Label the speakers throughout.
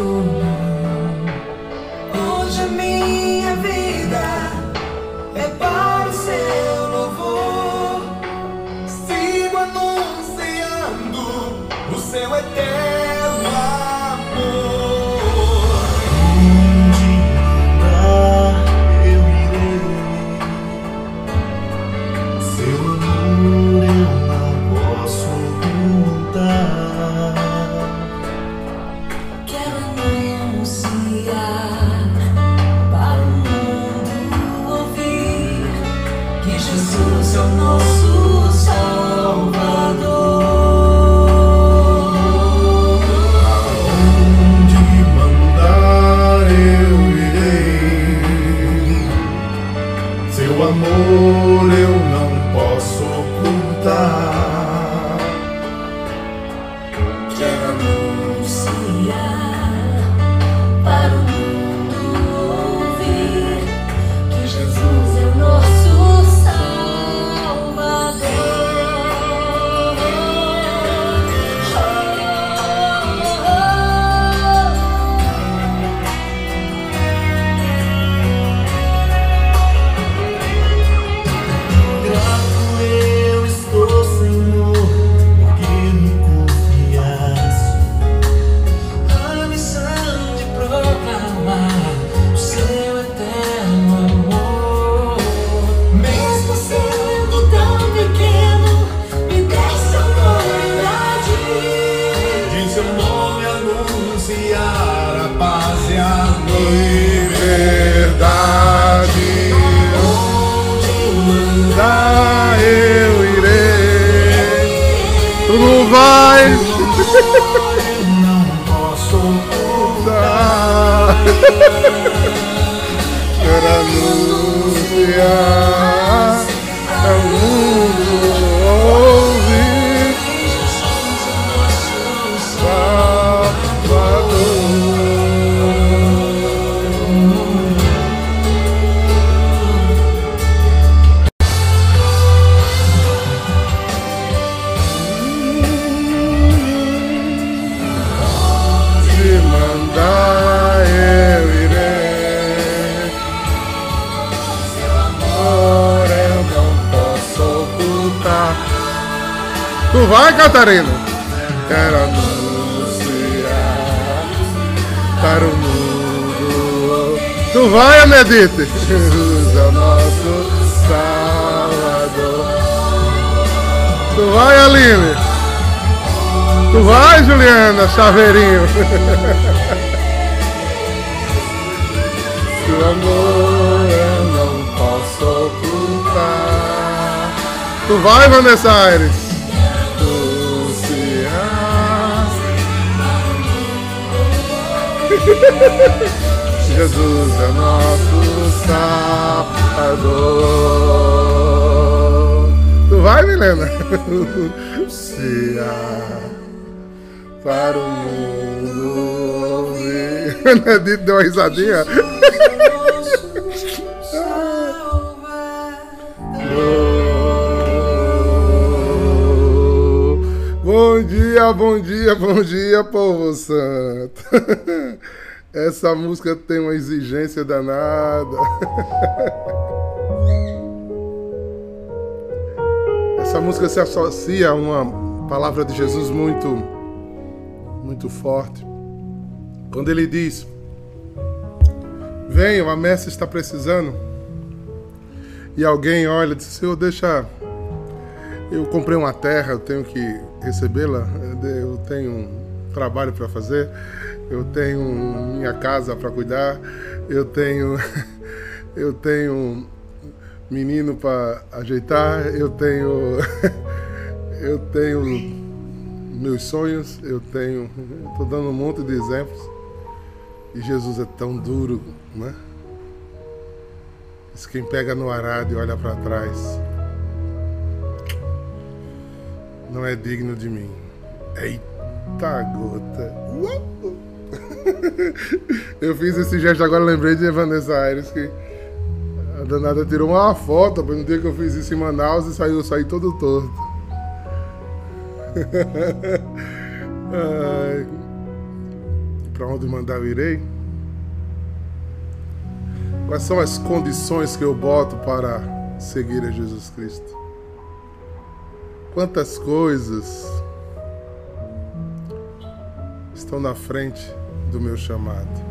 Speaker 1: school.
Speaker 2: Quero anunciar
Speaker 1: Musik Catarina? Quero anunciar para o mundo. Tu vai, Anedite? Jesus é o nosso Salvador. Tu vai, Aline? Tu vai, Juliana, chaveirinho. Seu amor eu não posso ocultar. Tu vai, Vanessa Aires? Jesus é nosso Salvador. Tu vai, Milena? Se há para o mundo ouvir. Nedito deu uma risadinha. Bom dia, bom dia, bom dia, povo santo. Essa música tem uma exigência danada. Essa música se associa a uma palavra de Jesus muito, muito forte. Quando ele diz: Venham, a mestre está precisando. E alguém olha e diz: Senhor, deixa. Eu comprei uma terra, eu tenho que recebê-la. Eu tenho um trabalho para fazer. Eu tenho minha casa para cuidar. Eu tenho. Eu tenho menino para ajeitar. Eu tenho. Eu tenho meus sonhos. Eu tenho. Estou dando um monte de exemplos. E Jesus é tão duro, né? Diz quem pega no arado e olha para trás não é digno de mim. Eita gota. Uou! Eu fiz esse gesto agora, lembrei de Vanessa Aires que a danada tirou uma foto no dia que eu fiz isso em Manaus e saiu, saí todo torto. Ai. para onde mandar eu irei? Quais são as condições que eu boto para seguir a Jesus Cristo? Quantas coisas estão na frente do meu chamado?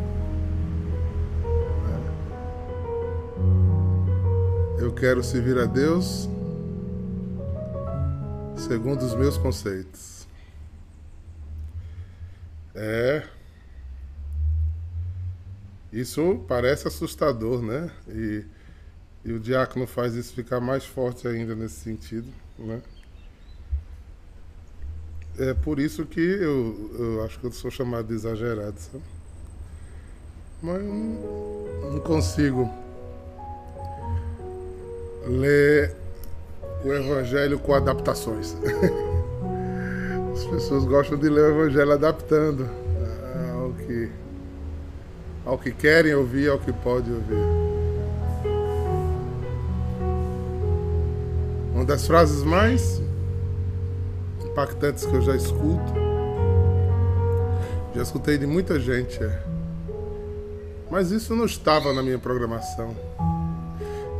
Speaker 1: Eu quero servir a Deus segundo os meus conceitos. É. Isso parece assustador, né? E, e o diácono faz isso ficar mais forte ainda nesse sentido, né? É por isso que eu, eu acho que eu sou chamado de exagerado, sabe? Mas eu não, não consigo ler o Evangelho com adaptações. As pessoas gostam de ler o Evangelho adaptando ao que, ao que querem ouvir, ao que podem ouvir. Uma das frases mais impactantes que eu já escuto, já escutei de muita gente, é, mas isso não estava na minha programação.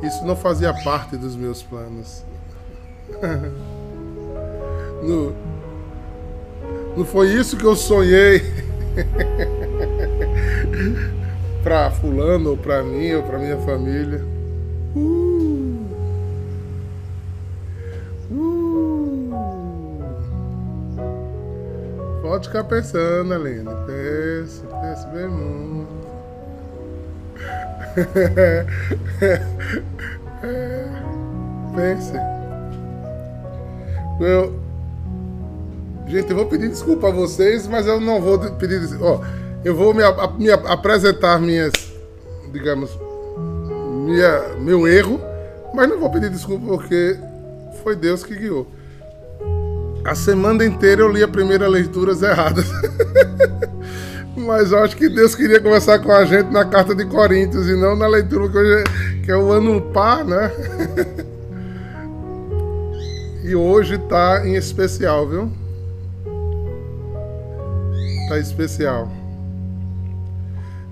Speaker 1: Isso não fazia parte dos meus planos. Não, não foi isso que eu sonhei para fulano, ou para mim, ou para minha família. Ficar pensando, Aline. Pense, pense bem muito. Pense. Eu, gente, eu vou pedir desculpa a vocês, mas eu não vou pedir. Ó, eu vou me, me apresentar minhas, digamos, minha, meu erro, mas não vou pedir desculpa porque foi Deus que guiou. A semana inteira eu li a primeira leituras erradas. Mas eu acho que Deus queria conversar com a gente na carta de Coríntios e não na leitura que, hoje, que é o ano par, né? E hoje tá em especial, viu? Tá especial.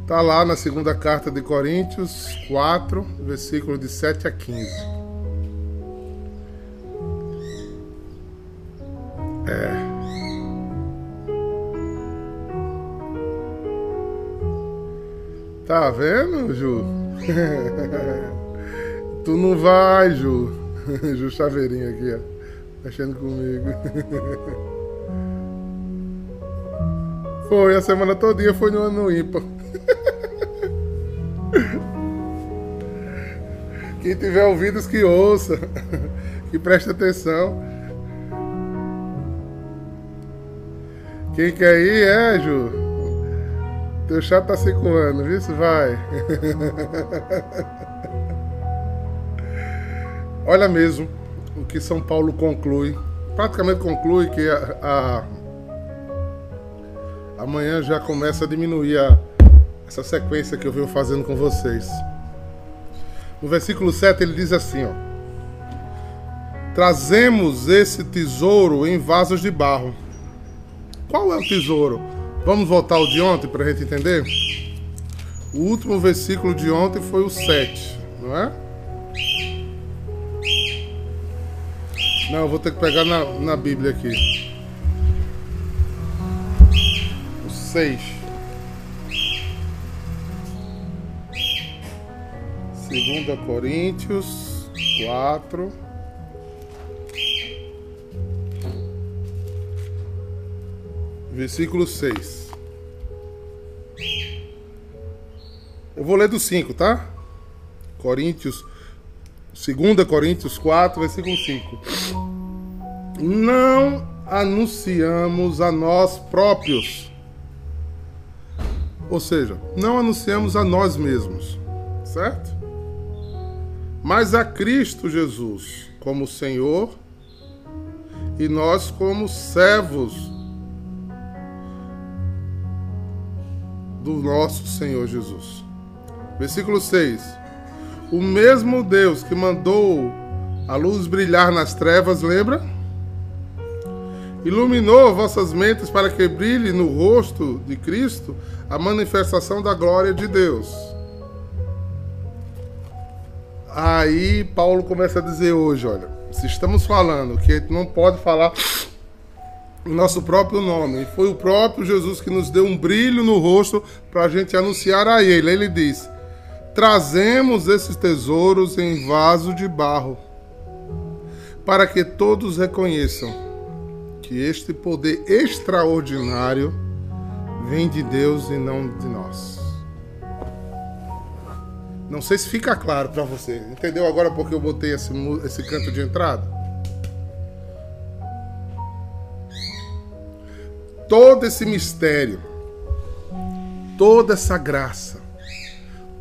Speaker 1: Tá lá na segunda carta de Coríntios 4, versículo de 7 a 15. É. Tá vendo, Ju? tu não vai, Ju. Ju Chaveirinho aqui, ó. Mexendo comigo. Foi, a semana todinha foi no ano ímpar. Quem tiver ouvidos que ouça, que preste atenção. Quem quer ir é, Ju. Teu chá tá anos, viu? Vai. Olha mesmo o que São Paulo conclui. Praticamente conclui que a, a amanhã já começa a diminuir a, essa sequência que eu venho fazendo com vocês. No versículo 7 ele diz assim, ó: Trazemos esse tesouro em vasos de barro. Qual é o tesouro? Vamos voltar ao de ontem para a gente entender? O último versículo de ontem foi o 7, não é? Não, eu vou ter que pegar na, na Bíblia aqui. O 6. Segunda Coríntios 4. Versículo 6. Eu vou ler do 5, tá? Coríntios, 2 Coríntios 4, versículo 5. Não anunciamos a nós próprios. Ou seja, não anunciamos a nós mesmos, certo? Mas a Cristo Jesus como Senhor e nós como servos do nosso Senhor Jesus. Versículo 6. O mesmo Deus que mandou a luz brilhar nas trevas, lembra? iluminou vossas mentes para que brilhe no rosto de Cristo a manifestação da glória de Deus. Aí Paulo começa a dizer hoje, olha, se estamos falando que não pode falar o nosso próprio nome, foi o próprio Jesus que nos deu um brilho no rosto para a gente anunciar a Ele. Ele diz: trazemos esses tesouros em vaso de barro, para que todos reconheçam que este poder extraordinário vem de Deus e não de nós. Não sei se fica claro para você. Entendeu agora porque eu botei esse, esse canto de entrada? Todo esse mistério, toda essa graça,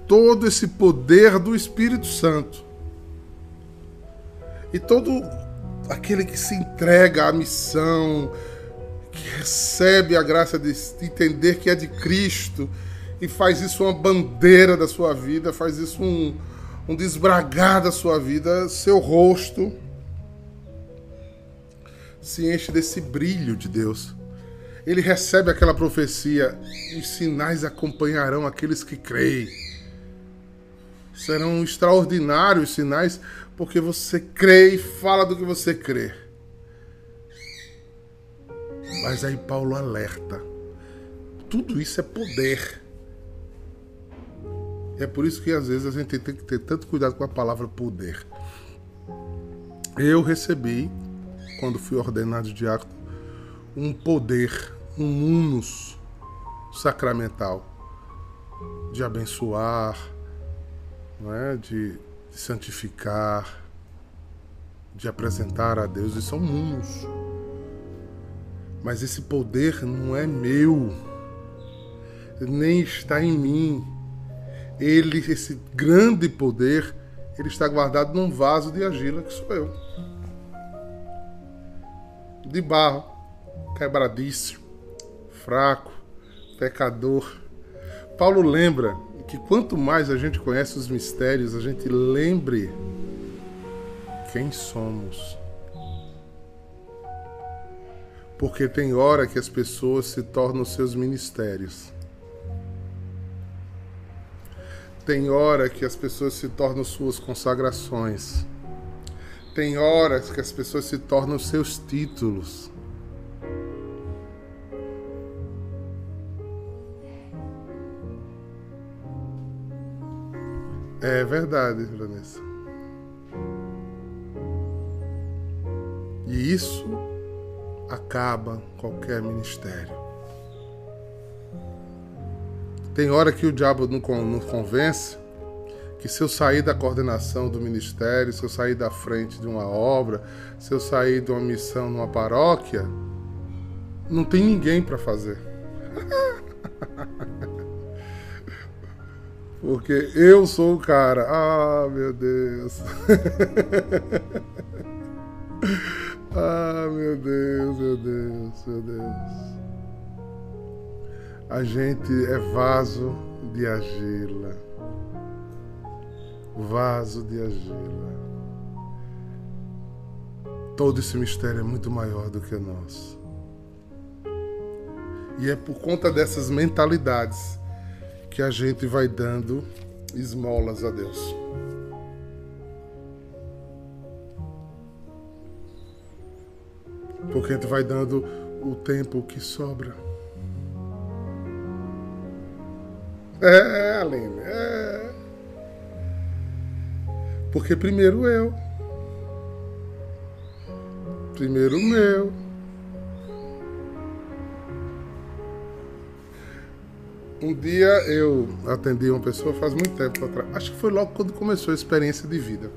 Speaker 1: todo esse poder do Espírito Santo e todo aquele que se entrega à missão, que recebe a graça de entender que é de Cristo e faz isso uma bandeira da sua vida, faz isso um, um desbragar da sua vida, seu rosto se enche desse brilho de Deus. Ele recebe aquela profecia: e sinais acompanharão aqueles que creem. Serão extraordinários sinais, porque você crê e fala do que você crê. Mas aí Paulo alerta: tudo isso é poder. É por isso que às vezes a gente tem que ter tanto cuidado com a palavra poder. Eu recebi, quando fui ordenado diácono, um poder, um unus sacramental de abençoar, não é? de, de santificar, de apresentar a Deus. Isso é um. Mas esse poder não é meu, nem está em mim ele, esse grande poder, ele está guardado num vaso de argila que sou eu. De barro, quebradíssimo, fraco, pecador. Paulo lembra que quanto mais a gente conhece os mistérios, a gente lembre quem somos. Porque tem hora que as pessoas se tornam seus ministérios. Tem hora que as pessoas se tornam suas consagrações. Tem horas que as pessoas se tornam seus títulos. É verdade, Vanessa. E isso acaba qualquer ministério. Tem hora que o diabo não, convence que se eu sair da coordenação do ministério, se eu sair da frente de uma obra, se eu sair de uma missão numa paróquia, não tem ninguém para fazer. Porque eu sou o cara. Ah, meu Deus. ah, meu Deus, meu Deus, meu Deus. A gente é vaso de argila. Vaso de argila. Todo esse mistério é muito maior do que nós. E é por conta dessas mentalidades que a gente vai dando esmolas a Deus. Porque a gente vai dando o tempo que sobra. É, Aline, é. Porque primeiro eu. Primeiro meu. Um dia eu atendi uma pessoa faz muito tempo atrás. Acho que foi logo quando começou a experiência de vida.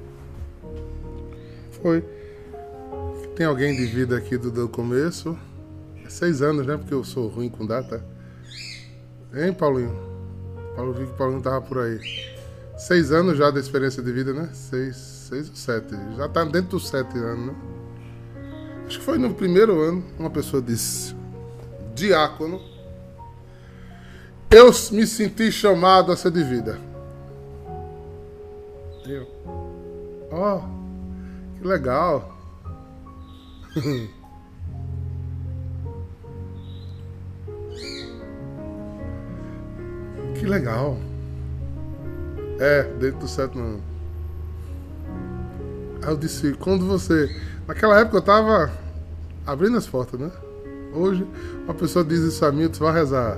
Speaker 1: Foi. Tem alguém de vida aqui do, do começo? É seis anos, né? Porque eu sou ruim com data. Hein, Paulinho? Paulo vi que Paulinho tava por aí. Seis anos já da experiência de vida, né? Seis, seis ou sete. Já tá dentro dos sete anos, né? Acho que foi no primeiro ano, uma pessoa disse, diácono, eu me senti chamado a ser de vida. Eu. Ó, oh, que legal. que legal. É, dentro do sétimo. Aí eu disse, quando você. Naquela época eu tava abrindo as portas, né? Hoje, uma pessoa diz isso a mim, tu vai rezar.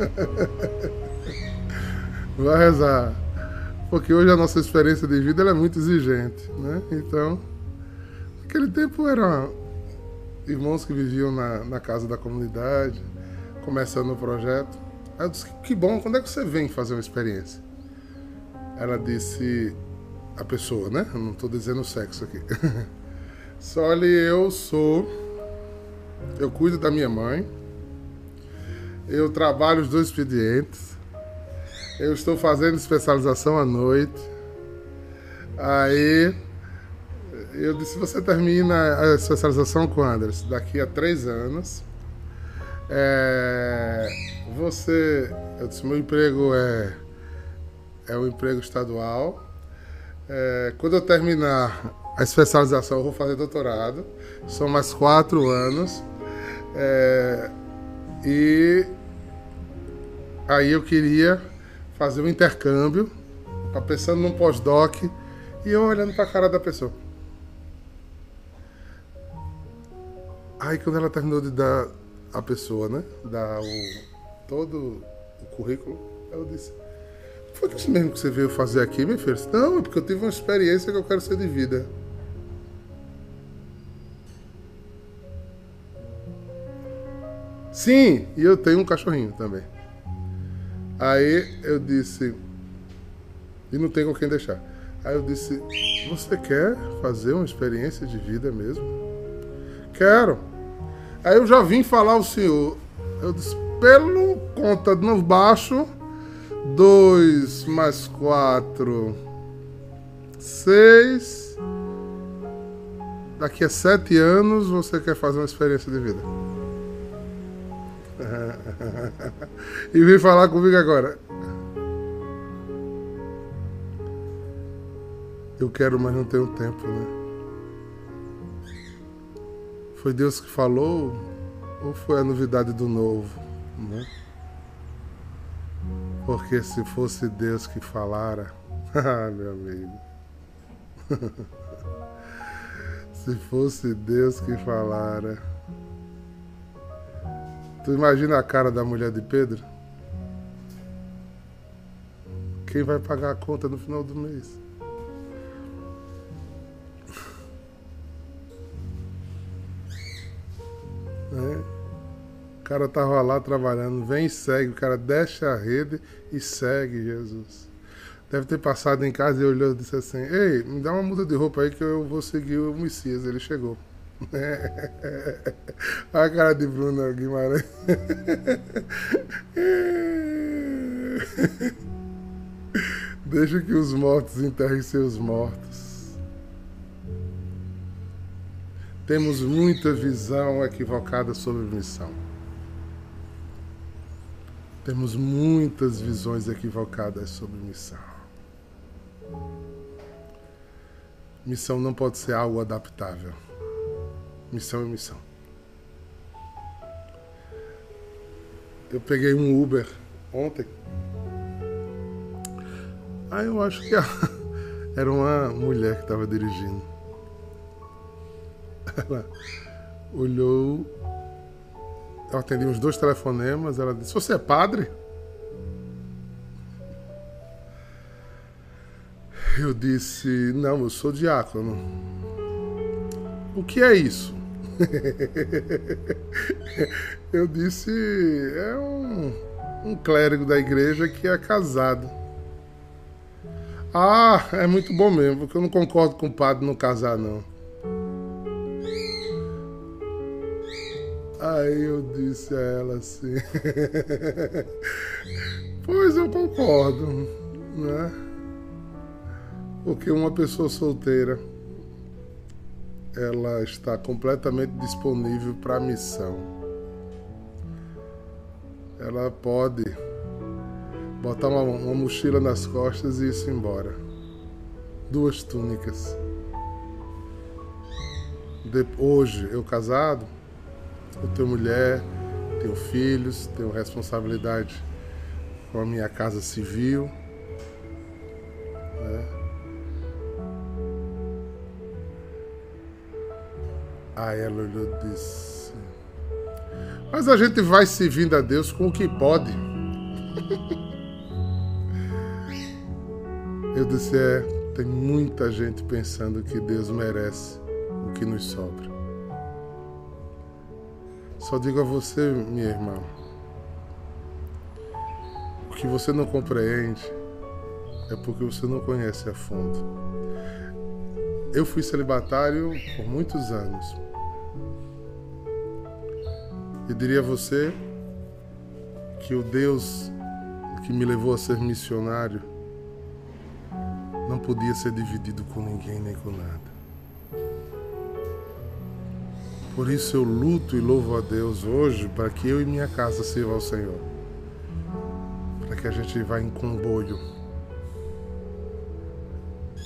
Speaker 1: vai rezar. Porque hoje a nossa experiência de vida é muito exigente, né? Então, naquele tempo eram irmãos que viviam na, na casa da comunidade, começando o projeto. Eu disse, que bom, quando é que você vem fazer uma experiência? Ela disse, a pessoa, né? Eu não estou dizendo o sexo aqui. Só olha, eu sou. Eu cuido da minha mãe. Eu trabalho os dois expedientes. Eu estou fazendo especialização à noite. Aí eu disse, você termina a especialização com Anderson daqui a três anos. É, você, eu disse, meu emprego é, é um emprego estadual. É, quando eu terminar a especialização, eu vou fazer doutorado. São mais quatro anos. É, e aí eu queria fazer um intercâmbio, tá pensando num pós-doc e eu olhando para a cara da pessoa. Aí quando ela terminou de dar a pessoa, né? Dar o, todo o currículo, eu disse, foi isso mesmo que você veio fazer aqui, meu filho? Não, é porque eu tive uma experiência que eu quero ser de vida. Sim, e eu tenho um cachorrinho também. Aí eu disse, e não tem com quem deixar. Aí eu disse, você quer fazer uma experiência de vida mesmo? Quero. Aí eu já vim falar ao senhor. Eu disse, pelo conta no baixo, dois mais quatro, seis. Daqui a sete anos você quer fazer uma experiência de vida. e vem falar comigo agora. Eu quero, mas não tenho tempo, né? Foi Deus que falou ou foi a novidade do novo, né? Porque se fosse Deus que falara, ah, meu amigo. se fosse Deus que falara. Tu imagina a cara da mulher de Pedro? Quem vai pagar a conta no final do mês? Né? O cara tava lá trabalhando, vem e segue, o cara deixa a rede e segue Jesus. Deve ter passado em casa e olhou e disse assim: Ei, me dá uma muda de roupa aí que eu vou seguir o Messias. Ele chegou. A cara de Bruno Guimarães. Deixa que os mortos enterrem seus mortos. Temos muita visão equivocada sobre missão. Temos muitas visões equivocadas sobre missão. Missão não pode ser algo adaptável. Missão é missão. Eu peguei um Uber ontem. Aí eu acho que era uma mulher que estava dirigindo. Ela olhou. Eu atendi uns dois telefonemas. Ela disse: Você é padre? Eu disse: Não, eu sou diácono. O que é isso? eu disse, é um, um clérigo da igreja que é casado. Ah, é muito bom mesmo, porque eu não concordo com o padre não casar, não. Aí eu disse a ela assim: Pois eu concordo, né? Porque uma pessoa solteira ela está completamente disponível para a missão. Ela pode botar uma, uma, mochila nas costas e ir-se embora. Duas túnicas. De, hoje, eu casado, eu tenho mulher, tenho filhos, tenho responsabilidade com a minha casa civil. Né? Aí ela olhou e disse: Mas a gente vai servindo a Deus com o que pode. Eu disse: É, tem muita gente pensando que Deus merece o que nos sobra. Só digo a você, minha irmã, o que você não compreende é porque você não conhece a fundo. Eu fui celibatário por muitos anos. E diria a você que o Deus que me levou a ser missionário não podia ser dividido com ninguém nem com nada. Por isso eu luto e louvo a Deus hoje para que eu e minha casa sirvam ao Senhor. Para que a gente vá em comboio.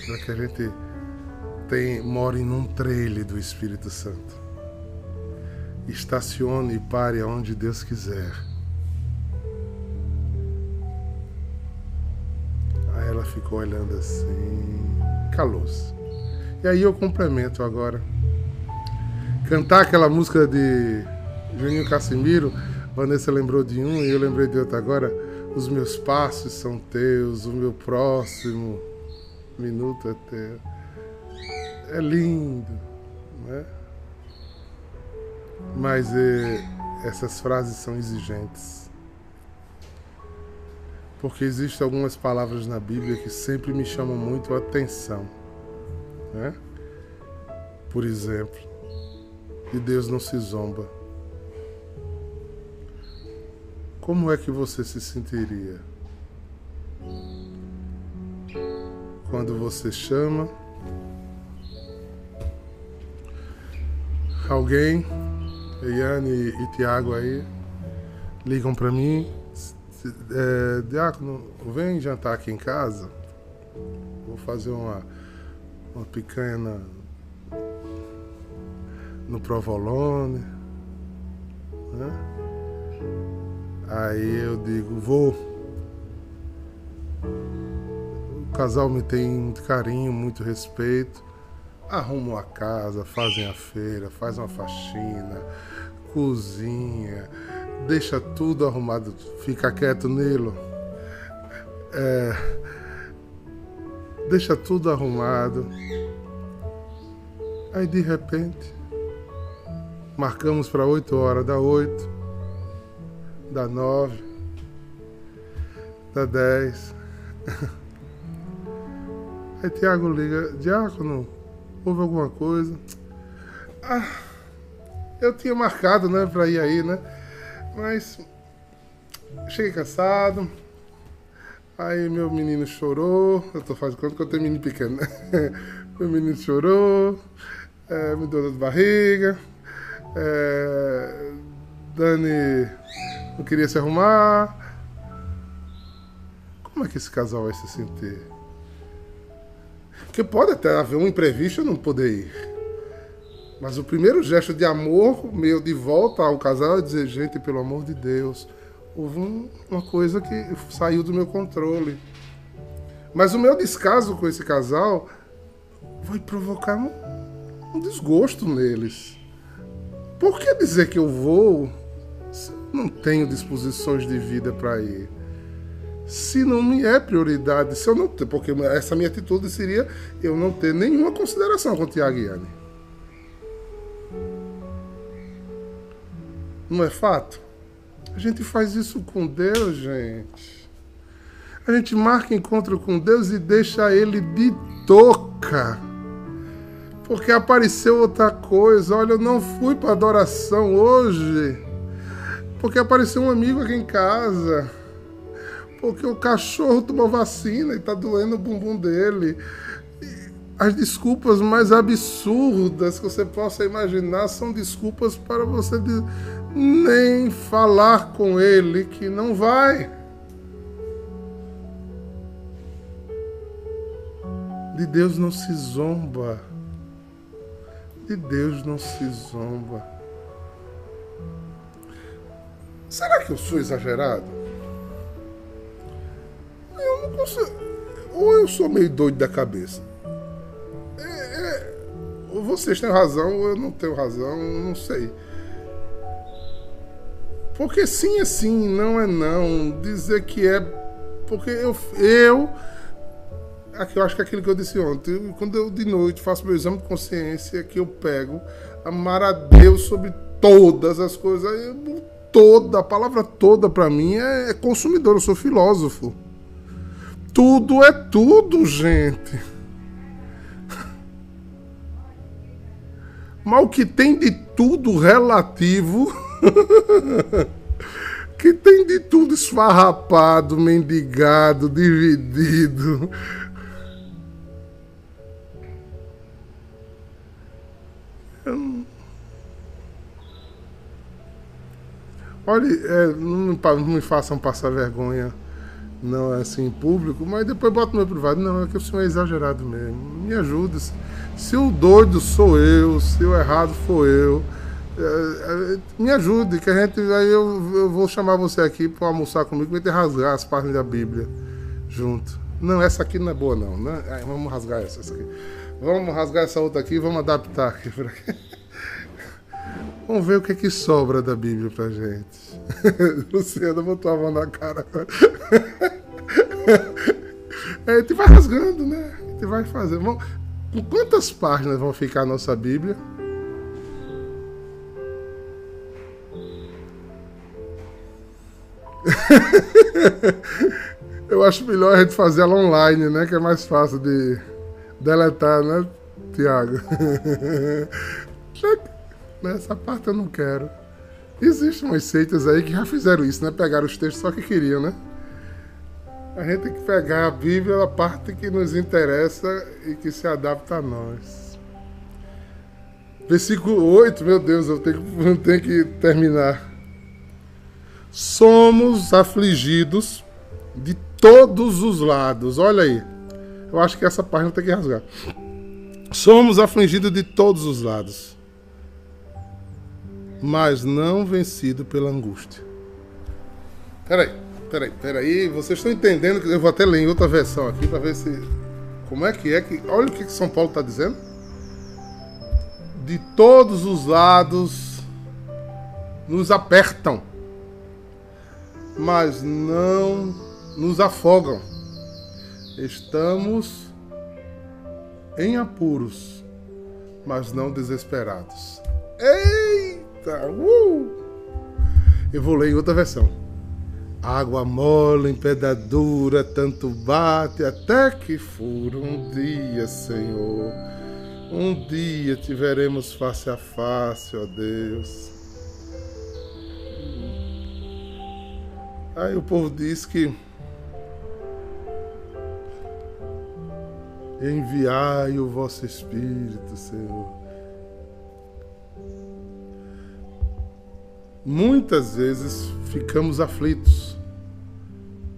Speaker 1: Para que a gente tem, more num trailer do Espírito Santo. Estacione e pare aonde Deus quiser. Aí ela ficou olhando assim, calou-se. E aí eu complemento agora cantar aquela música de Juninho Cassimiro, Vanessa lembrou de um e eu lembrei de outro agora. Os meus passos são teus, o meu próximo minuto é teu. É lindo, né? Mas é, essas frases são exigentes. Porque existem algumas palavras na Bíblia que sempre me chamam muito a atenção. Né? Por exemplo, de Deus não se zomba. Como é que você se sentiria quando você chama alguém, Iane e Tiago aí, ligam para mim, é, Diácono, vem jantar aqui em casa, vou fazer uma, uma picanha na, no provolone. Né? Aí eu digo, vou. O casal me tem muito carinho, muito respeito. Arrumam a casa, fazem a feira, faz uma faxina, cozinha, deixa tudo arrumado, fica quieto, Nilo. É, deixa tudo arrumado. Aí de repente Marcamos para 8 horas, da 8, da 9, da 10. Aí Tiago liga, Diácono, houve alguma coisa? Ah, eu tinha marcado, né, para ir aí, né? Mas cheguei cansado. Aí meu menino chorou. Eu tô fazendo conta que eu tenho menino pequeno, né? meu menino chorou, é, me deu dor de barriga. É, Dani não queria se arrumar. Como é que esse casal vai se sentir? Porque pode até haver um imprevisto e não poder ir. Mas o primeiro gesto de amor meu de volta ao casal é dizer, gente, pelo amor de Deus, houve um, uma coisa que saiu do meu controle. Mas o meu descaso com esse casal vai provocar um, um desgosto neles. Por que dizer que eu vou se eu não tenho disposições de vida para ir? Se não me é prioridade, se eu não porque essa minha atitude seria eu não ter nenhuma consideração com o Tiago Iane. Não é fato? A gente faz isso com Deus, gente. A gente marca encontro com Deus e deixa ele de toca porque apareceu outra coisa. Olha, eu não fui para adoração hoje, porque apareceu um amigo aqui em casa, porque o cachorro tomou vacina e está doendo o bumbum dele. As desculpas mais absurdas que você possa imaginar são desculpas para você nem falar com ele que não vai. De Deus não se zomba. De Deus não se zomba. Será que eu sou exagerado? Eu não consigo. Ou eu sou meio doido da cabeça. É, é, vocês têm razão, ou eu não tenho razão, não sei. Porque sim é sim, não é não. Dizer que é. Porque eu. eu aqui, eu acho que é aquilo que eu disse ontem. Quando eu de noite faço meu exame de consciência, que eu pego amar a Deus sobre todas as coisas. Toda, a palavra toda para mim é, é consumidor, eu sou filósofo. Tudo é tudo, gente. Mas o que tem de tudo relativo. que tem de tudo esfarrapado, mendigado, dividido. Olha, é, não, não, me façam passar vergonha, não é assim público, mas depois bota no meu privado. Não, é que o senhor é exagerado mesmo. Me ajuda. Se o doido sou eu, se o errado for eu, é, é, me ajude, que a gente. Aí eu, eu vou chamar você aqui para almoçar comigo e rasgar as páginas da Bíblia junto. Não, essa aqui não é boa, não. Né? vamos rasgar essa, essa aqui. Vamos rasgar essa outra aqui vamos adaptar aqui. Vamos ver o que é que sobra da Bíblia pra gente. Luciana botou a mão na cara agora. É, gente vai rasgando, né? Gente vai fazendo. Com quantas páginas vão ficar a nossa Bíblia? Eu acho melhor a gente fazer ela online, né? Que é mais fácil de deletar, né, Tiago? Essa parte eu não quero. Existem umas seitas aí que já fizeram isso, né? Pegaram os textos só que queriam, né? A gente tem que pegar a Bíblia, a parte que nos interessa e que se adapta a nós. Versículo 8, meu Deus, eu tenho, eu tenho que terminar. Somos afligidos de todos os lados. Olha aí. Eu acho que essa página tem que rasgar. Somos afligidos de todos os lados, mas não vencido pela angústia. Peraí, peraí, peraí. Vocês estão entendendo que eu vou até ler em outra versão aqui para ver se. Como é que é que. Olha o que São Paulo está dizendo. De todos os lados nos apertam, mas não nos afogam Estamos em apuros, mas não desesperados. Eita! Uh! Eu vou ler em outra versão. Água mole, empedadura, tanto bate até que fura um dia, Senhor. Um dia tiveremos face a face, ó Deus. Aí o povo diz que Enviai o vosso Espírito, Senhor. Muitas vezes ficamos aflitos,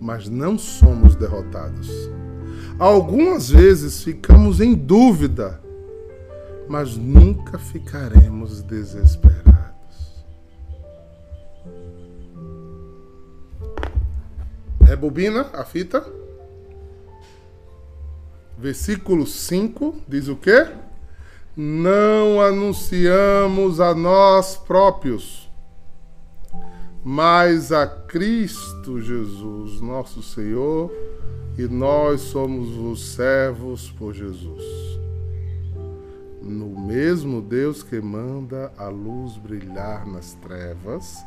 Speaker 1: mas não somos derrotados. Algumas vezes ficamos em dúvida, mas nunca ficaremos desesperados. Rebobina a fita. Versículo 5 diz o quê? Não anunciamos a nós próprios, mas a Cristo Jesus, nosso Senhor, e nós somos os servos por Jesus. No mesmo Deus que manda a luz brilhar nas trevas,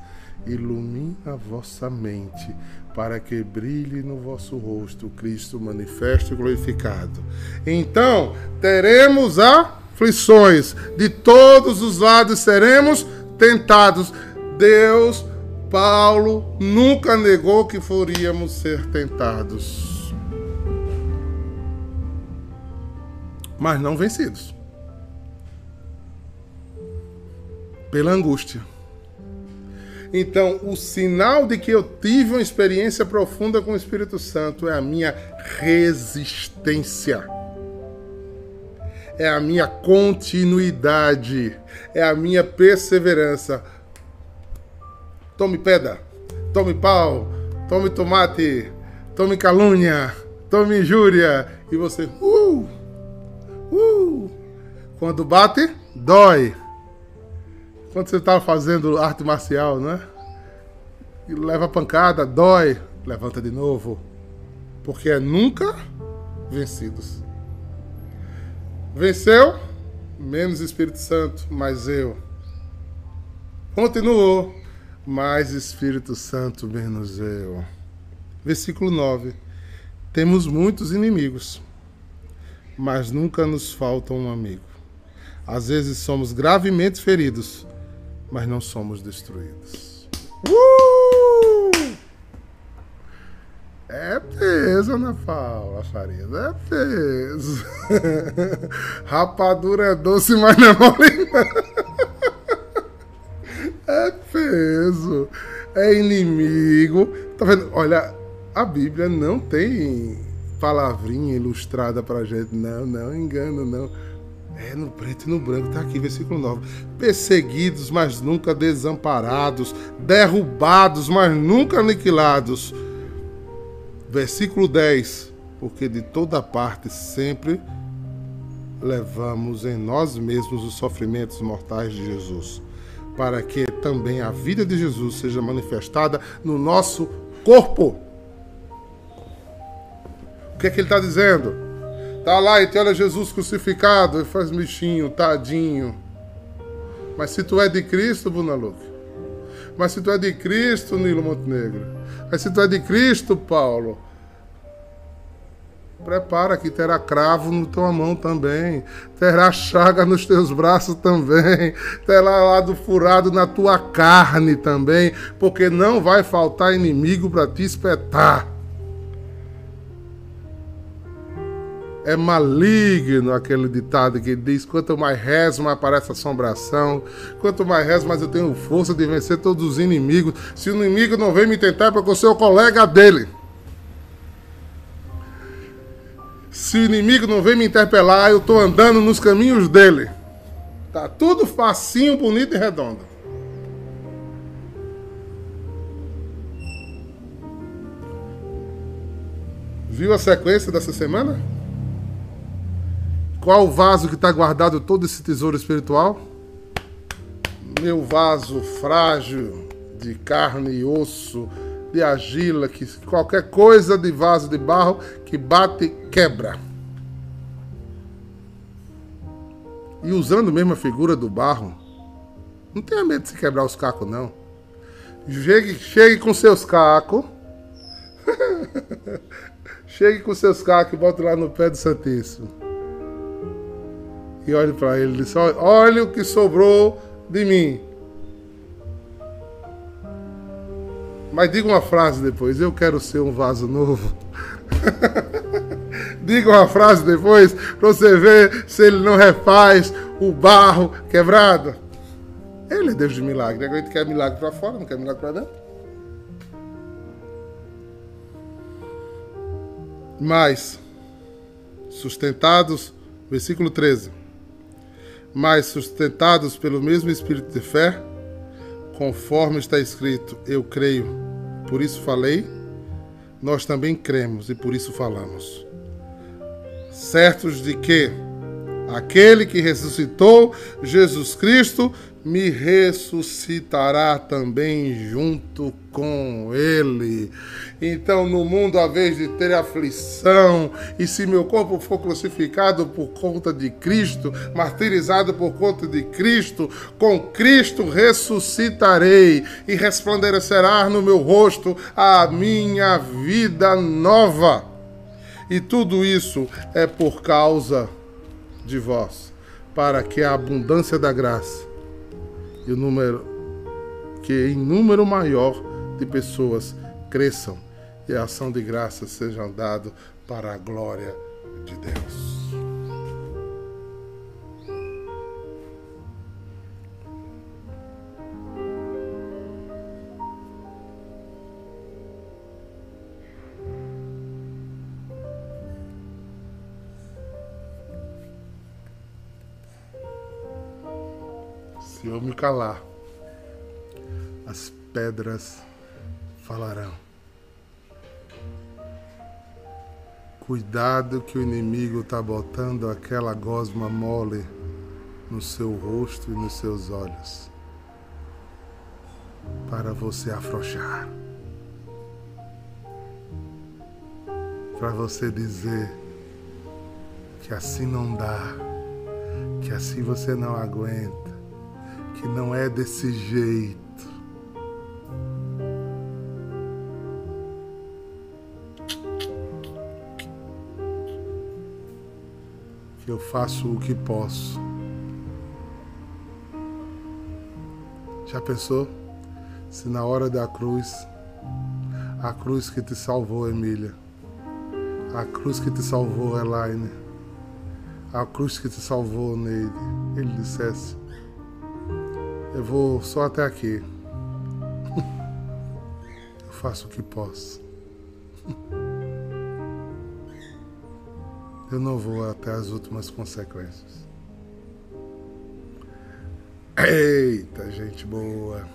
Speaker 1: ilumina a vossa mente, para que brilhe no vosso rosto Cristo manifesto e glorificado. Então, teremos aflições, de todos os lados seremos tentados. Deus, Paulo, nunca negou que foríamos ser tentados. Mas não vencidos. Pela angústia então, o sinal de que eu tive uma experiência profunda com o Espírito Santo é a minha resistência. É a minha continuidade, é a minha perseverança. Tome pedra, tome pau, tome tomate, tome calúnia, tome injúria. E você, uh, uh. Quando bate, dói. Quando você está fazendo arte marcial, né? E leva pancada, dói, levanta de novo. Porque é nunca vencidos. Venceu, menos Espírito Santo, mais eu. Continuou, mais Espírito Santo, menos eu. Versículo 9. Temos muitos inimigos, mas nunca nos falta um amigo. Às vezes somos gravemente feridos, mas não somos destruídos. Uh! É peso, Ana Paula Farias, é peso. Rapadura é doce, mas não é mole, peso. É inimigo. Tá vendo? Olha, a Bíblia não tem palavrinha ilustrada pra gente. Não, não, engano, não. É no preto e no branco, tá aqui, versículo 9. Perseguidos, mas nunca desamparados. Derrubados, mas nunca aniquilados. Versículo 10. Porque de toda parte sempre levamos em nós mesmos os sofrimentos mortais de Jesus, para que também a vida de Jesus seja manifestada no nosso corpo. O que é que ele está dizendo? Tá lá e te olha Jesus crucificado e faz bichinho, tadinho. Mas se tu é de Cristo, Bruna Luque. Mas se tu é de Cristo, Nilo Montenegro. Mas se tu é de Cristo, Paulo. Prepara que terá cravo no tua mão também, terá chaga nos teus braços também, terá lado furado na tua carne também, porque não vai faltar inimigo para te espetar. É maligno aquele ditado que diz: quanto mais rezo, mais aparece assombração. Quanto mais rezo, mais eu tenho força de vencer todos os inimigos. Se o inimigo não vem me tentar, é porque eu sou o colega dele. Se o inimigo não vem me interpelar, eu estou andando nos caminhos dele. Tá tudo facinho, bonito e redondo. Viu a sequência dessa semana? Qual o vaso que está guardado todo esse tesouro espiritual? Meu vaso frágil de carne e osso, de argila, que qualquer coisa de vaso de barro que bate quebra. E usando mesmo a figura do barro, não tenha medo de se quebrar os cacos, não. Chegue, chegue com seus cacos. chegue com seus cacos e bote lá no pé do Santíssimo e olhe para ele e disse: Olha o que sobrou de mim. Mas diga uma frase depois: Eu quero ser um vaso novo. diga uma frase depois para você ver se ele não refaz o barro quebrado. Ele é Deus de milagre. A gente quer milagre para fora, não quer milagre para dentro. Mas, sustentados, versículo 13 mas sustentados pelo mesmo espírito de fé, conforme está escrito: Eu creio, por isso falei, nós também cremos e por isso falamos. Certos de que aquele que ressuscitou Jesus Cristo me ressuscitará também junto com ele. Então, no mundo, a vez de ter aflição, e se meu corpo for crucificado por conta de Cristo, martirizado por conta de Cristo, com Cristo ressuscitarei e resplandecerá no meu rosto a minha vida nova. E tudo isso é por causa de vós, para que a abundância da graça e o número que em número maior de pessoas cresçam e a ação de graças sejam dado para a glória de Deus. Se eu me calar, as pedras falarão.
Speaker 2: Cuidado que o inimigo está botando aquela gosma mole no seu rosto e nos seus olhos para você afrouxar. Para você dizer que assim não dá, que assim você não aguenta, que não é desse jeito. Que eu faço o que posso. Já pensou? Se na hora da cruz, a cruz que te salvou, Emília, a cruz que te salvou, Elaine, a cruz que te salvou, Neide, ele dissesse: Eu vou só até aqui. Eu faço o que posso. Eu não vou até as últimas consequências. Eita, gente boa.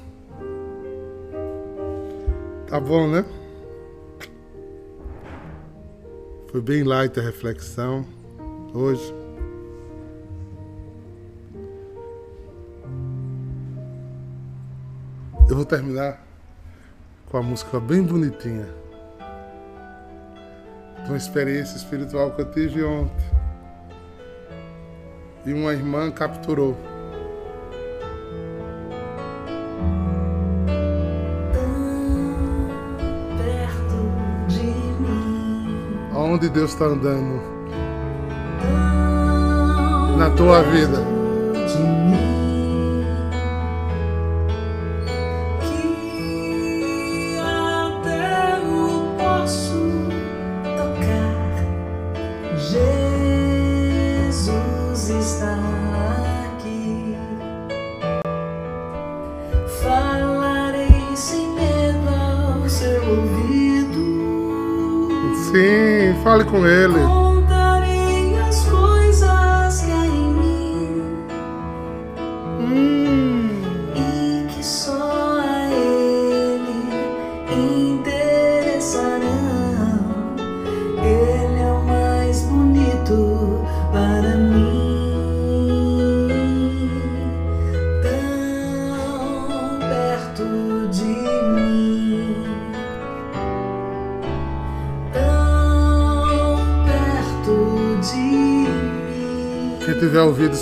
Speaker 2: Tá bom, né? Foi bem light a reflexão hoje. Eu vou terminar com a música bem bonitinha. De uma experiência espiritual que eu tive ontem. E uma irmã capturou. onde Deus está andando na tua vida. Fale com Ele.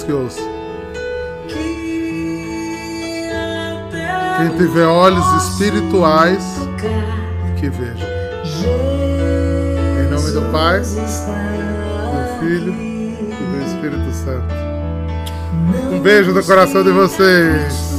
Speaker 1: Que
Speaker 2: ouça. Quem tiver olhos espirituais que veja.
Speaker 1: em
Speaker 2: nome do Pai, Do Filho e do Espírito Santo. Um beijo no coração de vocês.